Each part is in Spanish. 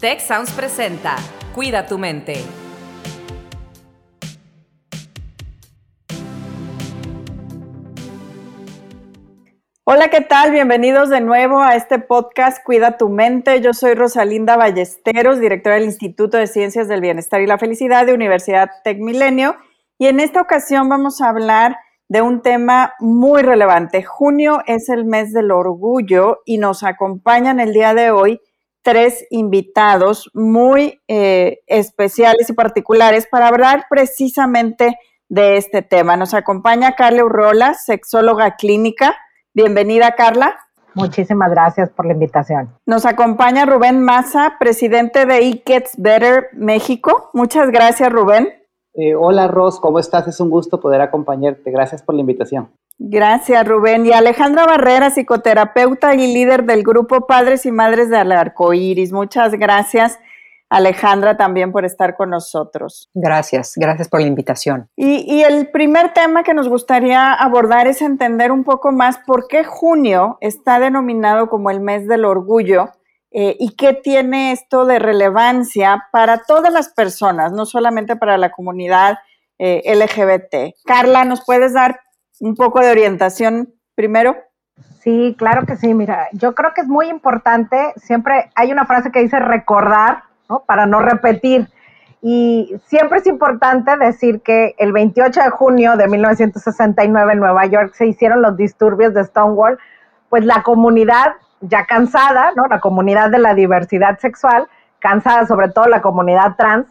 Tech Sounds presenta Cuida tu mente. Hola, ¿qué tal? Bienvenidos de nuevo a este podcast Cuida tu mente. Yo soy Rosalinda Ballesteros, directora del Instituto de Ciencias del Bienestar y la Felicidad de Universidad Tech Milenio. Y en esta ocasión vamos a hablar de un tema muy relevante. Junio es el mes del orgullo y nos acompañan el día de hoy tres invitados muy eh, especiales y particulares para hablar precisamente de este tema. Nos acompaña Carla Urrola, sexóloga clínica. Bienvenida, Carla. Muchísimas gracias por la invitación. Nos acompaña Rubén Maza, presidente de It Gets Better México. Muchas gracias, Rubén. Eh, hola Ros, ¿cómo estás? Es un gusto poder acompañarte. Gracias por la invitación. Gracias, Rubén. Y Alejandra Barrera, psicoterapeuta y líder del grupo Padres y Madres del Arco Iris. Muchas gracias, Alejandra, también por estar con nosotros. Gracias, gracias por la invitación. Y, y, el primer tema que nos gustaría abordar es entender un poco más por qué junio está denominado como el mes del orgullo eh, y qué tiene esto de relevancia para todas las personas, no solamente para la comunidad eh, LGBT. Carla, ¿nos puedes dar un poco de orientación primero? Sí, claro que sí. Mira, yo creo que es muy importante, siempre hay una frase que dice recordar, ¿no? Para no repetir. Y siempre es importante decir que el 28 de junio de 1969 en Nueva York se hicieron los disturbios de Stonewall, pues la comunidad ya cansada, ¿no? La comunidad de la diversidad sexual, cansada sobre todo la comunidad trans,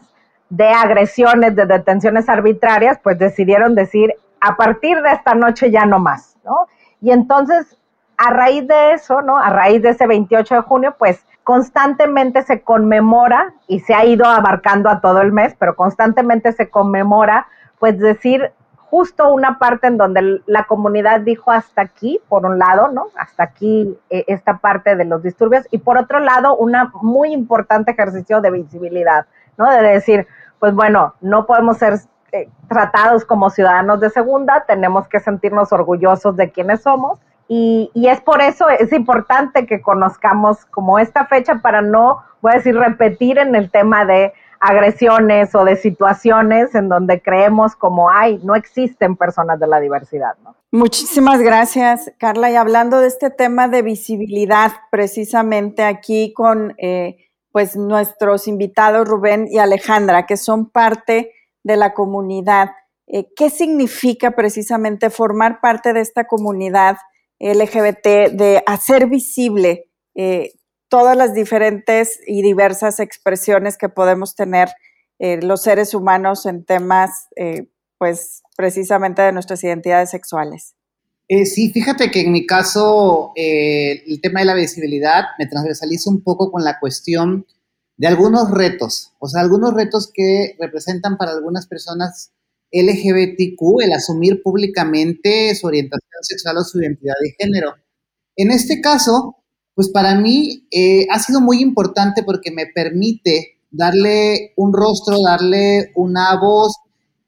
de agresiones, de detenciones arbitrarias, pues decidieron decir, a partir de esta noche ya no más, ¿no? Y entonces, a raíz de eso, ¿no? A raíz de ese 28 de junio, pues constantemente se conmemora y se ha ido abarcando a todo el mes, pero constantemente se conmemora, pues decir justo una parte en donde la comunidad dijo hasta aquí, por un lado, ¿no? Hasta aquí eh, esta parte de los disturbios y por otro lado, un muy importante ejercicio de visibilidad, ¿no? De decir, pues bueno, no podemos ser eh, tratados como ciudadanos de segunda, tenemos que sentirnos orgullosos de quienes somos y, y es por eso es importante que conozcamos como esta fecha para no, voy a decir, repetir en el tema de agresiones o de situaciones en donde creemos como, hay, no existen personas de la diversidad. ¿no? Muchísimas gracias, Carla. Y hablando de este tema de visibilidad, precisamente aquí con eh, pues nuestros invitados Rubén y Alejandra, que son parte de la comunidad, eh, ¿qué significa precisamente formar parte de esta comunidad LGBT, de hacer visible eh, todas las diferentes y diversas expresiones que podemos tener eh, los seres humanos en temas, pues precisamente de nuestras identidades sexuales. Sí, fíjate que en mi caso el tema de la visibilidad me transversaliza un poco con la cuestión de algunos retos, o sea, algunos retos que representan para algunas personas LGBTQ el asumir públicamente su orientación sexual o su identidad de género. En este caso, pues para mí eh, ha sido muy importante porque me permite darle un rostro, darle una voz,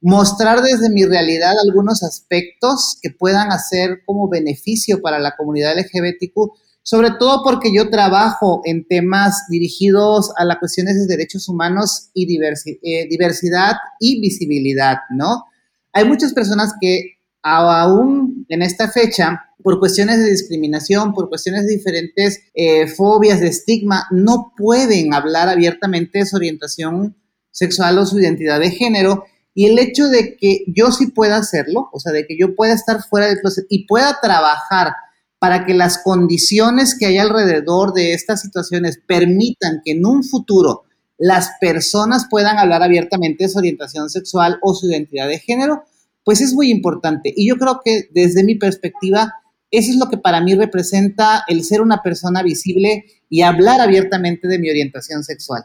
mostrar desde mi realidad algunos aspectos que puedan hacer como beneficio para la comunidad LGBTQ, sobre todo porque yo trabajo en temas dirigidos a las cuestiones de derechos humanos y eh, diversidad y visibilidad, ¿no? Hay muchas personas que aún en esta fecha por cuestiones de discriminación, por cuestiones de diferentes eh, fobias, de estigma, no pueden hablar abiertamente de su orientación sexual o su identidad de género. Y el hecho de que yo sí pueda hacerlo, o sea, de que yo pueda estar fuera del closet y pueda trabajar para que las condiciones que hay alrededor de estas situaciones permitan que en un futuro las personas puedan hablar abiertamente de su orientación sexual o su identidad de género, pues es muy importante. Y yo creo que desde mi perspectiva, eso es lo que para mí representa el ser una persona visible y hablar abiertamente de mi orientación sexual.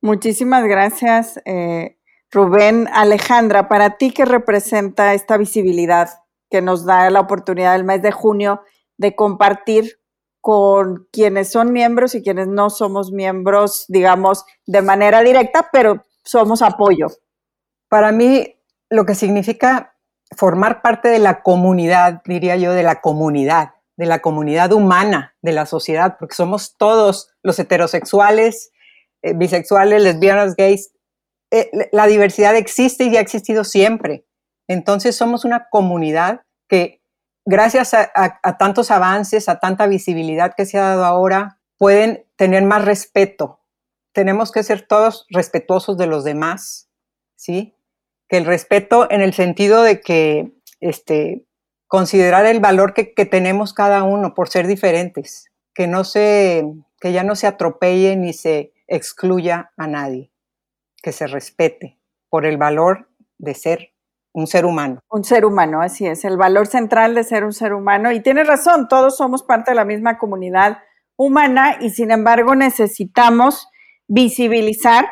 Muchísimas gracias, eh, Rubén. Alejandra, para ti, ¿qué representa esta visibilidad que nos da la oportunidad del mes de junio de compartir con quienes son miembros y quienes no somos miembros, digamos, de manera directa, pero somos apoyo? Para mí, lo que significa formar parte de la comunidad, diría yo, de la comunidad, de la comunidad humana, de la sociedad, porque somos todos los heterosexuales, eh, bisexuales, lesbianas, gays, eh, la diversidad existe y ha existido siempre. Entonces somos una comunidad que gracias a, tantos avances, a tanta visibilidad que se ha dado ahora, pueden tener más respeto. Tenemos que ser todos respetuosos de los demás, ¿sí? Que el respeto en el sentido de que este, considerar el valor que, que tenemos cada uno por ser diferentes, que no se, que ya no se atropelle ni se excluya a nadie, que se respete por el valor de ser un ser humano. Un ser humano, así es, el valor central de ser un ser humano. Y tiene razón, todos somos parte de la misma comunidad humana y sin embargo necesitamos visibilizar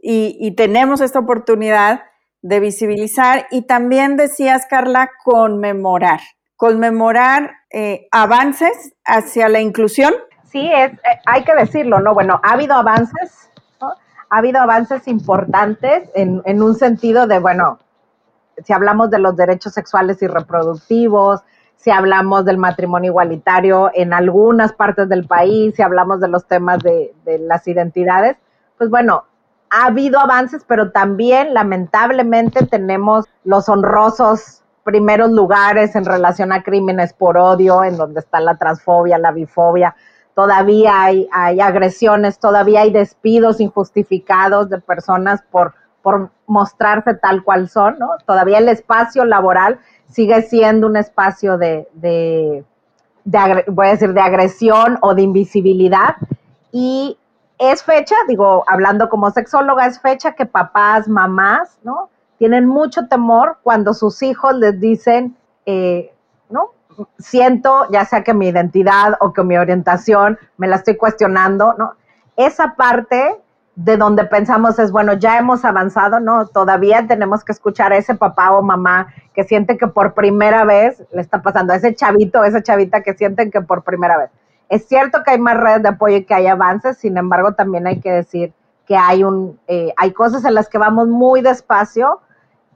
y, tenemos esta oportunidad de visibilizar y también decías, Carla, conmemorar, conmemorar eh, avances hacia la inclusión. Sí, es, eh, hay que decirlo, ¿no? Bueno, ha habido avances, ha habido avances importantes en, en un sentido de, bueno, si hablamos de los derechos sexuales y reproductivos, si hablamos del matrimonio igualitario en algunas partes del país, si hablamos de los temas de, las identidades, pues bueno, ha habido avances, pero también lamentablemente tenemos los honrosos primeros lugares en relación a crímenes por odio, en donde está la transfobia, la bifobia. Todavía hay, hay agresiones, todavía hay despidos injustificados de personas por por mostrarse tal cual son, ¿no? Todavía el espacio laboral sigue siendo un espacio de, de, voy a decir, de agresión o de invisibilidad. Y es fecha, digo, hablando como sexóloga, es fecha que papás, mamás, ¿no? Tienen mucho temor cuando sus hijos les dicen, eh, ¿no? Siento, ya sea que mi identidad o que mi orientación me la estoy cuestionando, ¿no? Esa parte de donde pensamos es, bueno, ya hemos avanzado, ¿no? Todavía tenemos que escuchar a ese papá o mamá que siente que por primera vez le está pasando, a ese chavito, esa chavita que sienten que por primera vez. Es cierto que hay más redes de apoyo y que hay avances, sin embargo, también hay que decir que hay, un, eh, hay cosas en las que vamos muy despacio,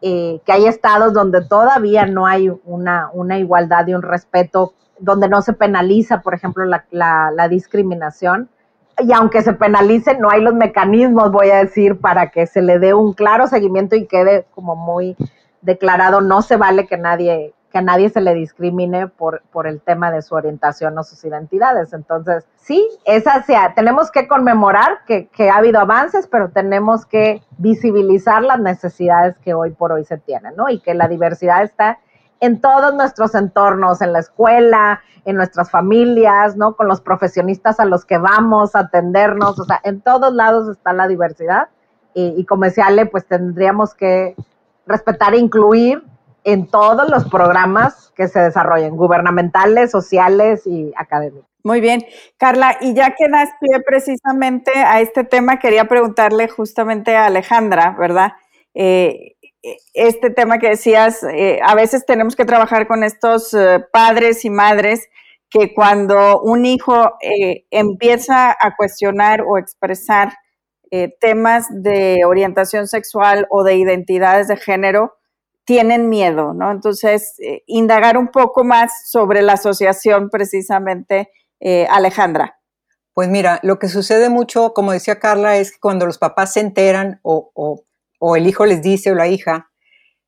eh, que hay estados donde todavía no hay una, una, igualdad y un respeto, donde no se penaliza, por ejemplo, la, la discriminación y aunque se penalice, no hay los mecanismos, voy a decir, para que se le dé un claro seguimiento y quede como muy declarado, no se vale que nadie que a nadie se le discrimine por, por el tema de su orientación o sus identidades. Entonces, sí, es hacia, tenemos que conmemorar que, que ha habido avances, pero tenemos que visibilizar las necesidades que hoy por hoy se tienen, ¿no? Y que la diversidad está en todos nuestros entornos, en la escuela, en nuestras familias, ¿no? Con los profesionistas a los que vamos a atendernos, o sea, en todos lados está la diversidad y, como decía Ale, pues tendríamos que respetar e incluir en todos los programas que se desarrollen, gubernamentales, sociales y académicos. Muy bien, Carla, y ya que das pie precisamente a este tema, quería preguntarle justamente a Alejandra, ¿verdad? Eh, este tema que decías, eh, a veces tenemos que trabajar con estos eh, padres y madres que cuando un hijo eh, empieza a cuestionar o expresar temas de orientación sexual o de identidades de género, tienen miedo, ¿no? Entonces, indagar un poco más sobre la asociación precisamente, Alejandra. Pues mira, lo que sucede mucho, como decía Carla, es que cuando los papás se enteran o el hijo les dice o la hija,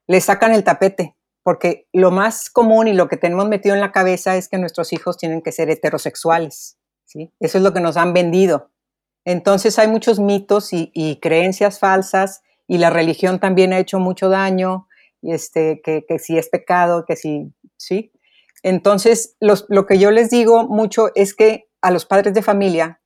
le sacan el tapete, porque lo más común y lo que tenemos metido en la cabeza es que nuestros hijos tienen que ser heterosexuales, ¿sí? Eso es lo que nos han vendido. Entonces hay muchos mitos y, creencias falsas y la religión también ha hecho mucho daño, y este, que, si es pecado, que si, ¿sí? Entonces, lo que yo les digo mucho es que a los padres de familia,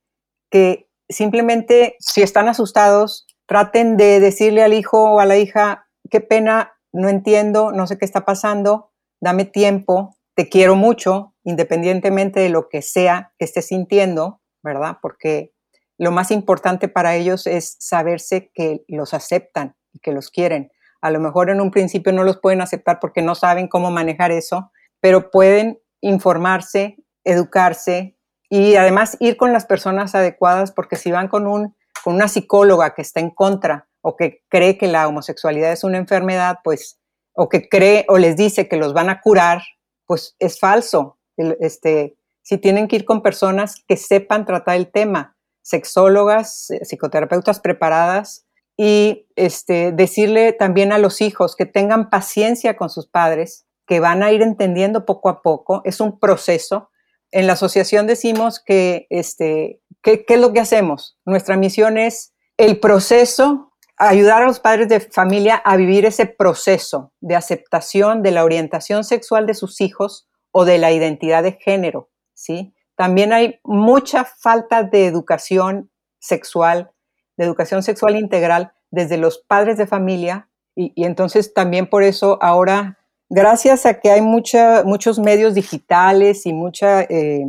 que simplemente si están asustados, traten de decirle al hijo o a la hija, qué pena, no entiendo, no sé qué está pasando, dame tiempo, te quiero mucho, independientemente de lo que sea que estés sintiendo, ¿verdad? Porque lo más importante para ellos es saberse que los aceptan y que los quieren. A lo mejor en un principio no los pueden aceptar porque no saben cómo manejar eso, pero pueden informarse, educarse y además ir con las personas adecuadas porque si van con un con una psicóloga que está en contra o que cree que la homosexualidad es una enfermedad, pues, o que cree o les dice que los van a curar, pues es falso. Este, si tienen que ir con personas que sepan tratar el tema, sexólogas, eh, psicoterapeutas preparadas y este, decirle también a los hijos que tengan paciencia con sus padres, que van a ir entendiendo poco a poco. Es un proceso. En la asociación decimos que, este, ¿qué, ¿qué es lo que hacemos? Nuestra misión es el proceso, ayudar a los padres de familia a vivir ese proceso de aceptación de la orientación sexual de sus hijos o de la identidad de género, ¿sí? También hay mucha falta de educación sexual, de educación sexual integral desde los padres de familia y, entonces también por eso ahora, gracias a que hay muchos medios digitales y mucha eh,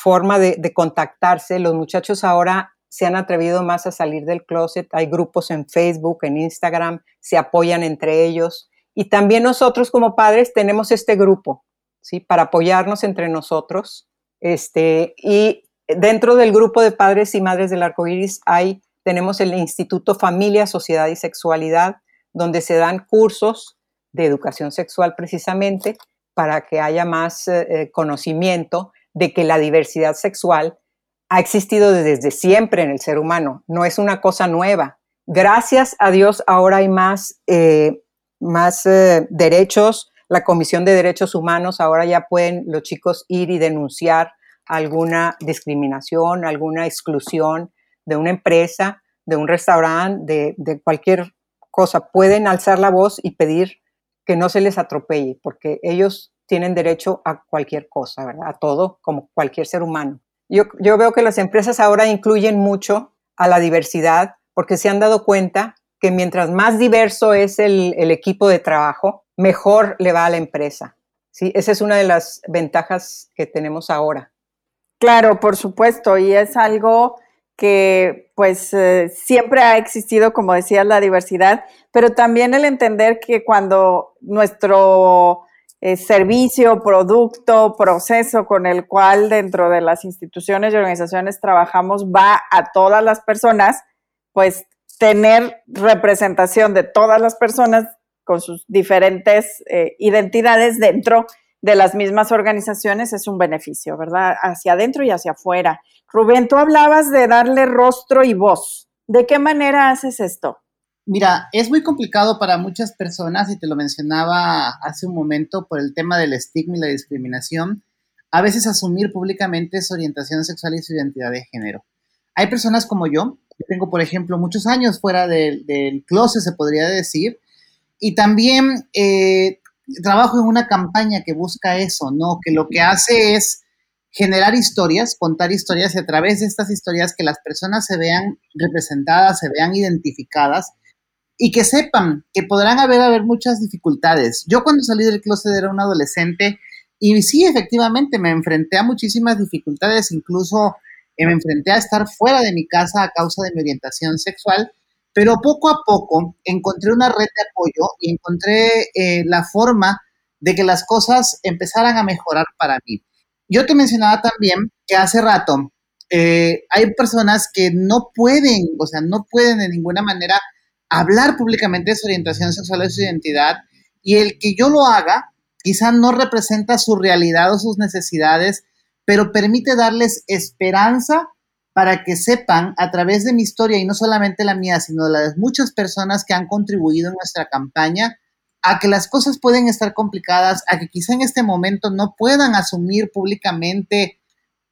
forma de, contactarse, los muchachos ahora se han atrevido más a salir del closet, hay grupos en Facebook, en Instagram, se apoyan entre ellos. Y también nosotros como padres tenemos este grupo, ¿sí? Para apoyarnos entre nosotros. Este, y dentro del grupo de padres y madres del arco iris hay, tenemos el Instituto Familia, Sociedad y Sexualidad, donde se dan cursos de educación sexual precisamente para que haya más eh, eh, conocimiento de que la diversidad sexual ha existido desde siempre en el ser humano, no es una cosa nueva. Gracias a Dios ahora hay más, eh, más derechos la Comisión de Derechos Humanos, ahora ya pueden los chicos ir y denunciar alguna discriminación, alguna exclusión de una empresa, de un restaurante, de, cualquier cosa. Pueden alzar la voz y pedir que no se les atropelle, porque ellos tienen derecho a cualquier cosa, ¿verdad? A todo, como cualquier ser humano. Yo, yo veo que las empresas ahora incluyen mucho a la diversidad porque se han dado cuenta que mientras más diverso es el, el equipo de trabajo, mejor le va a la empresa. ¿sí? Esa es una de las ventajas que tenemos ahora. Claro, por supuesto, y es algo que pues eh, siempre ha existido, como decías, la diversidad, pero también el entender que cuando nuestro eh, servicio, producto, proceso con el cual dentro de las instituciones y organizaciones trabajamos va a todas las personas, pues tener representación de todas las personas con sus diferentes eh, identidades dentro de las mismas organizaciones es un beneficio, ¿verdad? Hacia adentro y hacia afuera. Rubén, tú hablabas de darle rostro y voz. ¿De qué manera haces esto? Mira, es muy complicado para muchas personas, y te lo mencionaba hace un momento, por el tema del estigma y la discriminación, a veces asumir públicamente su orientación sexual y su identidad de género. Hay personas como yo, yo tengo, por ejemplo, muchos años fuera del, del closet, se podría decir, y también eh, trabajo en una campaña que busca eso, ¿no? Que lo que hace es generar historias, contar historias y a través de estas historias que las personas se vean representadas, se vean identificadas y que sepan que podrán haber, haber muchas dificultades. Yo cuando salí del closet era un adolescente y sí, efectivamente, me enfrenté a muchísimas dificultades, incluso eh, me enfrenté a estar fuera de mi casa a causa de mi orientación sexual pero poco a poco encontré una red de apoyo y encontré eh, la forma de que las cosas empezaran a mejorar para mí. Yo te mencionaba también que hace rato eh, hay personas que no pueden, o sea, no pueden de ninguna manera hablar públicamente de su orientación sexual o su identidad y el que yo lo haga quizá no representa su realidad o sus necesidades, pero permite darles esperanza para que sepan a través de mi historia, y no solamente la mía, sino de las muchas personas que han contribuido en nuestra campaña, a que las cosas pueden estar complicadas, a que quizá en este momento no puedan asumir públicamente,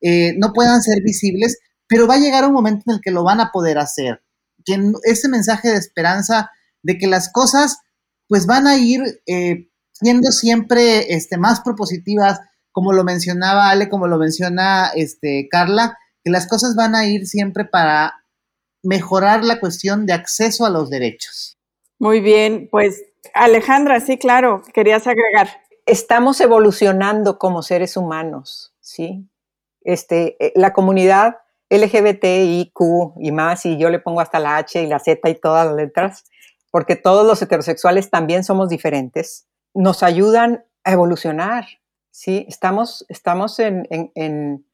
eh, no puedan ser visibles, pero va a llegar un momento en el que lo van a poder hacer. Que ese mensaje de esperanza de que las cosas pues van a ir eh, siendo siempre este, más propositivas, como lo mencionaba Ale, como lo menciona este, Carla, que las cosas van a ir siempre para mejorar la cuestión de acceso a los derechos. Muy bien, pues Alejandra, sí, claro, querías agregar. Estamos evolucionando como seres humanos, ¿sí? Este, eh, la comunidad LGBTIQ y más, y yo le pongo hasta la H y la Z y todas las letras, porque todos los heterosexuales también somos diferentes, nos ayudan a evolucionar, ¿sí? Estamos, estamos en, en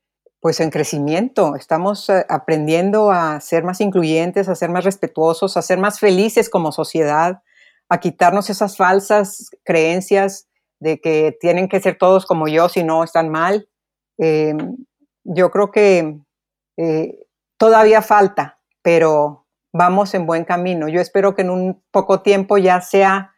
pues en crecimiento, estamos eh, aprendiendo a ser más incluyentes, a ser más respetuosos, a ser más felices como sociedad, a quitarnos esas falsas creencias de que tienen que ser todos como yo, si no están mal. Em, yo creo que eh, todavía falta, pero vamos en buen camino. Yo espero que en un poco tiempo ya sea,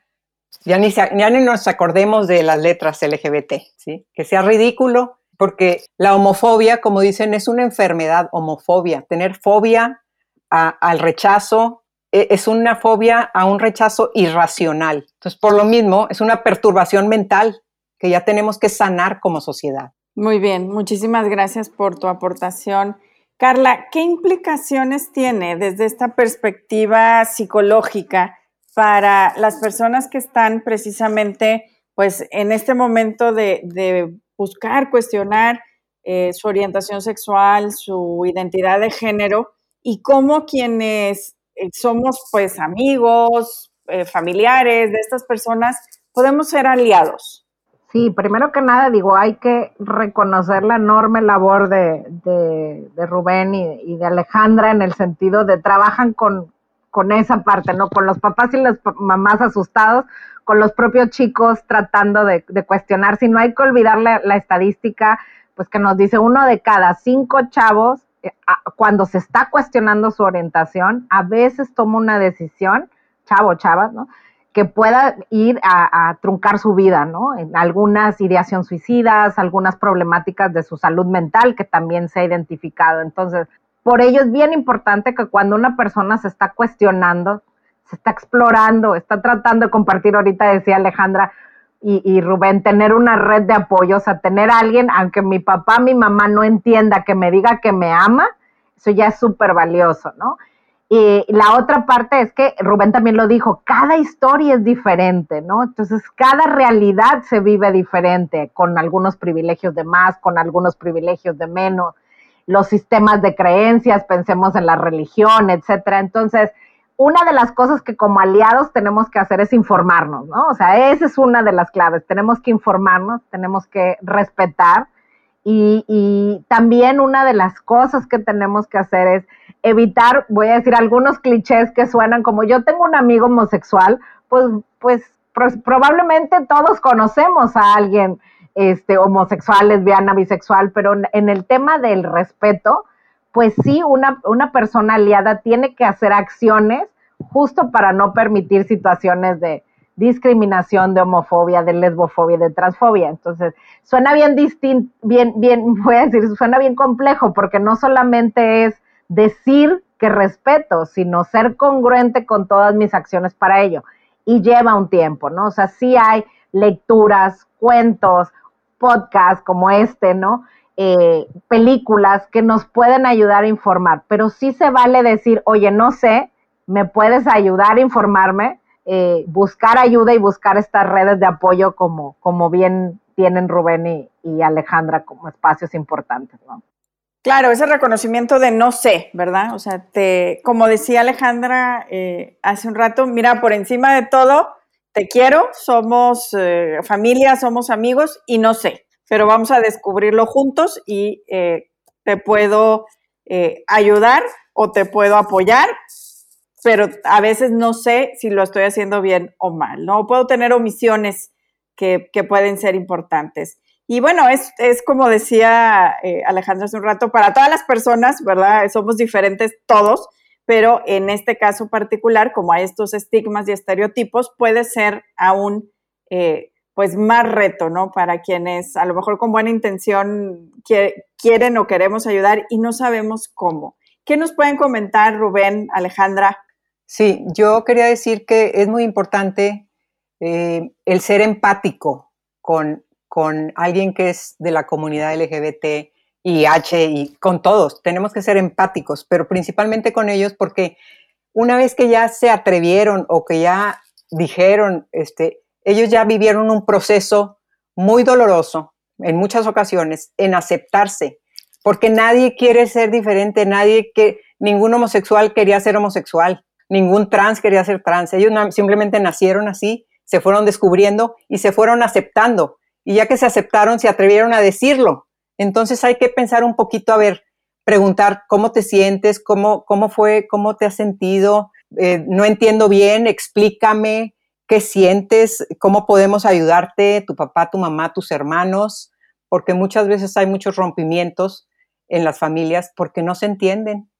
ya ni, ya ni nos acordemos de las letras LGBT, ¿sí? que sea ridículo, porque la homofobia, como dicen, es una enfermedad, homofobia. Tener fobia al rechazo e, es una fobia a un rechazo irracional. Entonces, por lo mismo, es una perturbación mental que ya tenemos que sanar como sociedad. Muy bien, muchísimas gracias por tu aportación. Carla, ¿qué implicaciones tiene desde esta perspectiva psicológica para las personas que están precisamente pues en este momento de, buscar, cuestionar eh, su orientación sexual, su identidad de género y cómo quienes eh, somos pues amigos, eh, familiares de estas personas, podemos ser aliados? Sí, primero que nada digo, hay que reconocer la enorme labor de, de, Rubén y, de Alejandra en el sentido de trabajan con, con esa parte, ¿no? Con los papás y las mamás asustados, con los propios chicos tratando de, de cuestionar. Si no hay que olvidar la, estadística, pues que nos dice uno de cada cinco chavos, eh, cuando se está cuestionando su orientación, a veces toma una decisión, chavo, chavas, ¿no? Que pueda ir a, truncar su vida, ¿no? En algunas ideación suicidas, algunas problemáticas de su salud mental que también se ha identificado. Entonces, por ello es bien importante que cuando una persona se está cuestionando, se está explorando, está tratando de compartir, ahorita decía Alejandra y, Rubén, tener una red de apoyo, o sea, tener alguien, aunque mi papá, mi mamá no entienda, que me diga que me ama, eso ya es súper valioso, ¿no? Y la otra parte es que Rubén también lo dijo, cada historia es diferente, ¿no? Entonces, cada realidad se vive diferente, con algunos privilegios de más, con algunos privilegios de menos, los sistemas de creencias, pensemos en la religión, etcétera. Entonces, una de las cosas que como aliados tenemos que hacer es informarnos, ¿no? O sea, esa es una de las claves. Tenemos que informarnos, tenemos que respetar y, y también una de las cosas que tenemos que hacer es evitar, voy a decir algunos clichés que suenan como yo tengo un amigo homosexual, pues, pues probablemente todos conocemos a alguien este, homosexual, lesbiana, bisexual, pero en el tema del respeto, pues sí, una, una persona aliada tiene que hacer acciones justo para no permitir situaciones de discriminación, de homofobia, de lesbofobia, de transfobia. Entonces, suena bien distinto, bien, bien, voy a decir, suena bien complejo, porque no solamente es decir que respeto, sino ser congruente con todas mis acciones para ello. Y lleva un tiempo, ¿no? O sea, sí hay lecturas, cuentos, podcasts como este, ¿no? Eh, películas que nos pueden ayudar a informar, pero sí se vale decir, oye, no sé, me puedes ayudar a informarme, eh, buscar ayuda y buscar estas redes de apoyo como, como bien tienen Rubén y, Alejandra como espacios importantes, ¿no? Claro, ese reconocimiento de no sé, ¿verdad? O sea, te, como decía Alejandra eh, hace un rato, mira, por encima de todo, te quiero, somos eh, familia, somos amigos y no sé, pero vamos a descubrirlo juntos y te puedo ayudar o te puedo apoyar, pero a veces no sé si lo estoy haciendo bien o mal, ¿no? Puedo tener omisiones que, que pueden ser importantes. Y bueno, es, es como decía eh, Alejandra hace un rato, para todas las personas, ¿verdad? Somos diferentes todos, pero en este caso particular, como hay estos estigmas y estereotipos, puede ser aún eh, pues más reto, ¿no? Para quienes a lo mejor con buena intención quieren o queremos ayudar y no sabemos cómo. ¿Qué nos pueden comentar, Rubén, Alejandra? Sí, yo quería decir que es muy importante eh, el ser empático con con alguien que es de la comunidad LGBT y H y con todos. Tenemos que ser empáticos, pero principalmente con ellos porque una vez que ya se atrevieron o que ya dijeron, este, ellos ya vivieron un proceso muy doloroso en muchas ocasiones en aceptarse, porque nadie quiere ser diferente, nadie que ningún homosexual quería ser homosexual, ningún trans quería ser trans, ellos simplemente nacieron así, se fueron descubriendo y se fueron aceptando y ya que se aceptaron, se atrevieron a decirlo. Entonces hay que pensar un poquito, a ver, preguntar cómo te sientes, cómo, cómo fue, cómo te has sentido, eh, no entiendo bien, explícame qué sientes, cómo podemos ayudarte, tu papá, tu mamá, tus hermanos, porque muchas veces hay muchos rompimientos en las familias porque no se entienden.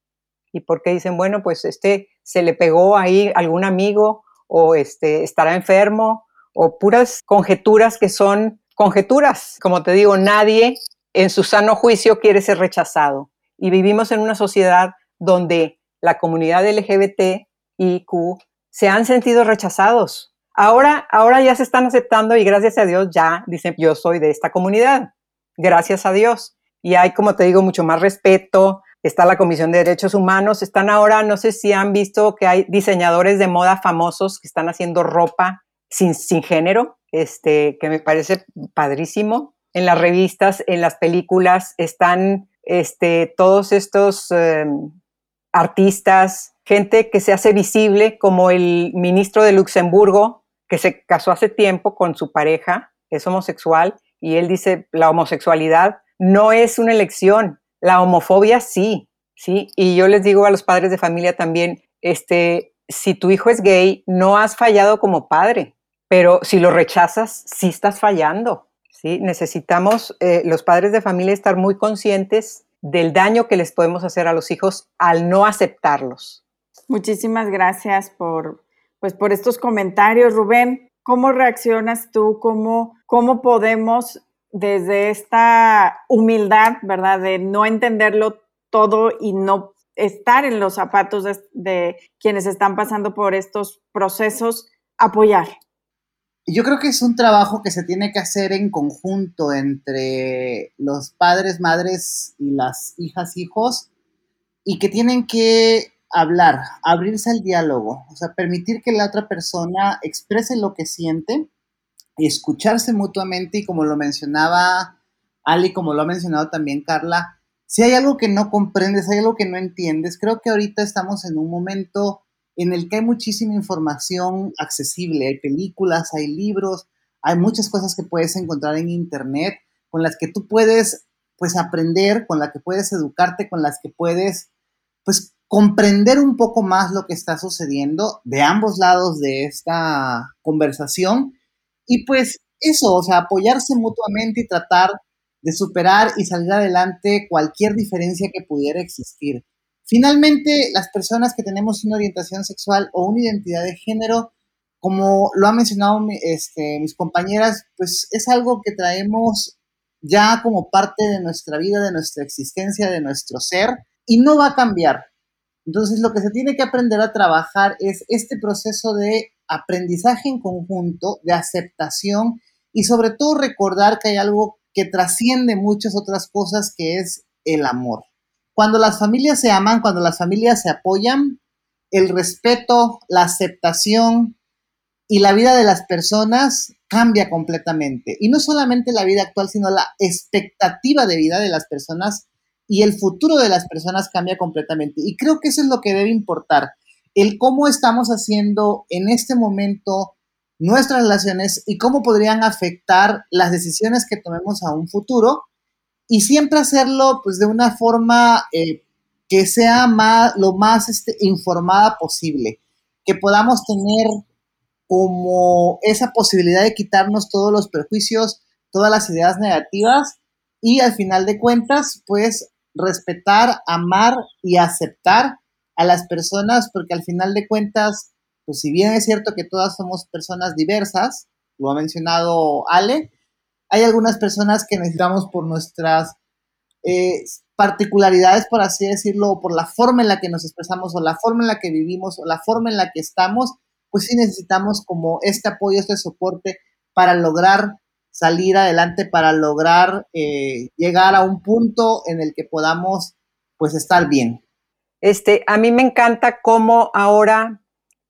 y porque dicen, bueno, pues este se le pegó ahí algún amigo o este estará enfermo o puras conjeturas que son conjeturas. Como te digo, nadie en su sano juicio quiere ser rechazado y vivimos en una sociedad donde la comunidad LGBT y se han sentido rechazados. Ahora, ahora ya se están aceptando y gracias a Dios ya dicen yo soy de esta comunidad. Gracias a Dios. Y hay, como te digo, mucho más respeto. Está la Comisión de Derechos Humanos. Están ahora, no sé si han visto que hay diseñadores de moda famosos que están haciendo ropa sin, sin género, este, que me parece padrísimo. En las revistas, en las películas, están este, todos estos em, artistas, gente que se hace visible, como el ministro de Luxemburgo, que se casó hace tiempo con su pareja, es homosexual, y él dice, la homosexualidad no es una elección, la homofobia sí, sí, y yo les digo a los padres de familia también, este, si tu hijo es gay, no has fallado como padre, pero si lo rechazas, sí estás fallando, sí, necesitamos eh, los padres de familia estar muy conscientes del daño que les podemos hacer a los hijos al no aceptarlos. Muchísimas gracias por, pues, por estos comentarios, Rubén. ¿Cómo reaccionas tú? ¿Cómo, cómo podemos desde esta humildad, ¿verdad? De no entenderlo todo y no estar en los zapatos de, quienes están pasando por estos procesos, apoyar. Yo creo que es un trabajo que se tiene que hacer en conjunto entre los padres, madres y las hijas, hijos, y que tienen que hablar, abrirse al diálogo, o sea, permitir que la otra persona exprese lo que siente, escucharse mutuamente y como lo mencionaba Ali, como lo ha mencionado también Carla, si hay algo que no comprendes, hay algo que no entiendes, creo que ahorita estamos en un momento en el que hay muchísima información accesible. Hay películas, hay libros, hay muchas cosas que puedes encontrar en Internet con las que tú puedes pues aprender, con las que puedes educarte, con las que puedes pues comprender un poco más lo que está sucediendo de ambos lados de esta conversación y pues eso, o sea, apoyarse mutuamente y tratar de superar y salir adelante cualquier diferencia que pudiera existir. Finalmente, las personas que tenemos una orientación sexual o una identidad de género, como lo han mencionado este, mis compañeras, pues es algo que traemos ya como parte de nuestra vida, de nuestra existencia, de nuestro ser, y no va a cambiar. Entonces, lo que se tiene que aprender a trabajar es este proceso de aprendizaje en conjunto, de aceptación y sobre todo recordar que hay algo que trasciende muchas otras cosas que es el amor. Cuando las familias se aman, cuando las familias se apoyan, el respeto, la aceptación y la vida de las personas cambia completamente. Y no solamente la vida actual, sino la expectativa de vida de las personas y el futuro de las personas cambia completamente. Y creo que eso es lo que debe importar, el cómo estamos haciendo en este momento nuestras relaciones y cómo podrían afectar las decisiones que tomemos a un futuro y siempre hacerlo pues de una forma eh, que sea más, lo más este, informada posible, que podamos tener como esa posibilidad de quitarnos todos los perjuicios, todas las ideas negativas y al final de cuentas pues respetar, amar y aceptar a las personas porque al final de cuentas pues si bien es cierto que todas somos personas diversas, lo ha mencionado Ale, hay algunas personas que necesitamos por nuestras eh, particularidades, por así decirlo, o por la forma en la que nos expresamos, o la forma en la que vivimos, o la forma en la que estamos, pues sí necesitamos como este apoyo, este soporte para lograr salir adelante, para lograr eh, llegar a un punto en el que podamos pues estar bien. Este, a mí me encanta cómo ahora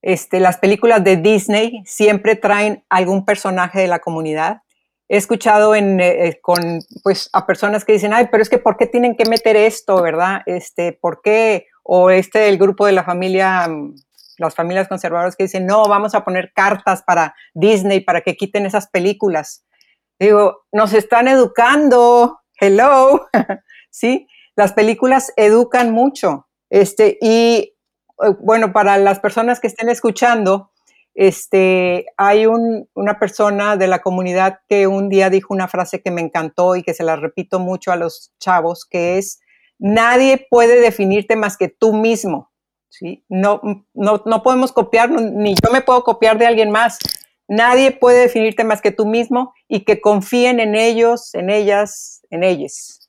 este, las películas de Disney siempre traen algún personaje de la comunidad he escuchado en, eh, eh, con, pues, a personas que dicen, ay, pero es que ¿por qué tienen que meter esto, verdad? Este, ¿Por qué? O este, el grupo de la familia, las familias conservadoras que dicen, no, vamos a poner cartas para Disney para que quiten esas películas. Digo, nos están educando, hello, ¿sí? Las películas educan mucho. Este, y eh, bueno, para las personas que estén escuchando, este, hay una persona de la comunidad que un día dijo una frase que me encantó y que se la repito mucho a los chavos, que es, nadie puede definirte más que tú mismo. ¿sí? No, no, no podemos copiar, ni yo me puedo copiar de alguien más. Nadie puede definirte más que tú mismo y que confíen en ellos, en ellas, en ellas.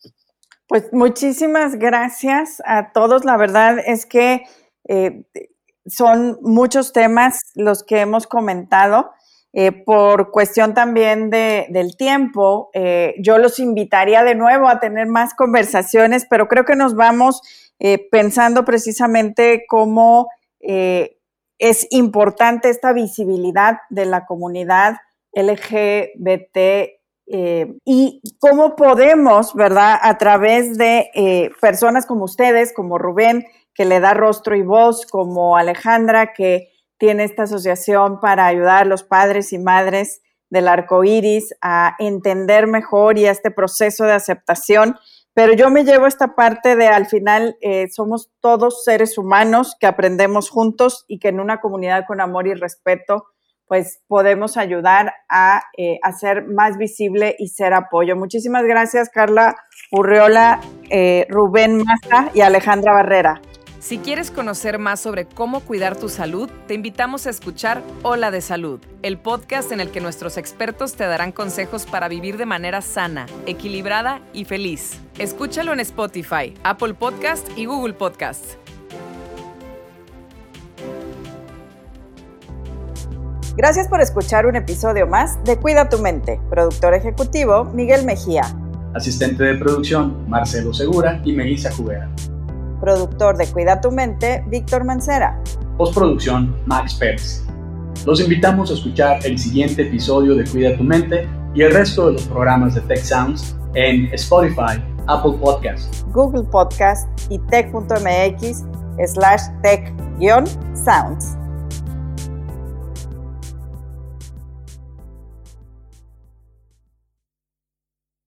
Pues muchísimas gracias a todos. La verdad es que eh, son muchos temas los que hemos comentado. Eh, por cuestión también del tiempo, eh, yo los invitaría de nuevo a tener más conversaciones, pero creo que nos vamos pensando precisamente cómo es importante esta visibilidad de la comunidad LGBT eh, y cómo podemos, ¿verdad? A través de eh, personas como ustedes, como Rubén, que le da rostro y voz, como Alejandra, que tiene esta asociación para ayudar a los padres y madres del arco iris a entender mejor y a este proceso de aceptación. Pero yo me llevo esta parte de al final eh, somos todos seres humanos que aprendemos juntos y que en una comunidad con amor y respeto pues podemos ayudar a eh, hacer más visible y ser apoyo. Muchísimas gracias, Carla Urreola, eh, Rubén Maza y Alejandra Barrera. Si quieres conocer más sobre cómo cuidar tu salud, te invitamos a escuchar Hola de Salud, el podcast en el que nuestros expertos te darán consejos para vivir de manera sana, equilibrada y feliz. Escúchalo en Spotify, Apple Podcast y Google Podcast. Gracias por escuchar un episodio más de Cuida tu mente. Productor ejecutivo, Miguel Mejía. Asistente de producción, Marcelo Segura y Melissa Jubera. Productor de Cuida tu mente, Víctor Mancera. Postproducción, Max Pérez. Los invitamos a escuchar el siguiente episodio de Cuida tu mente y el resto de los programas de Tech Sounds en Spotify, Apple Podcast, Google Podcast y tech.mx slash tech-sounds.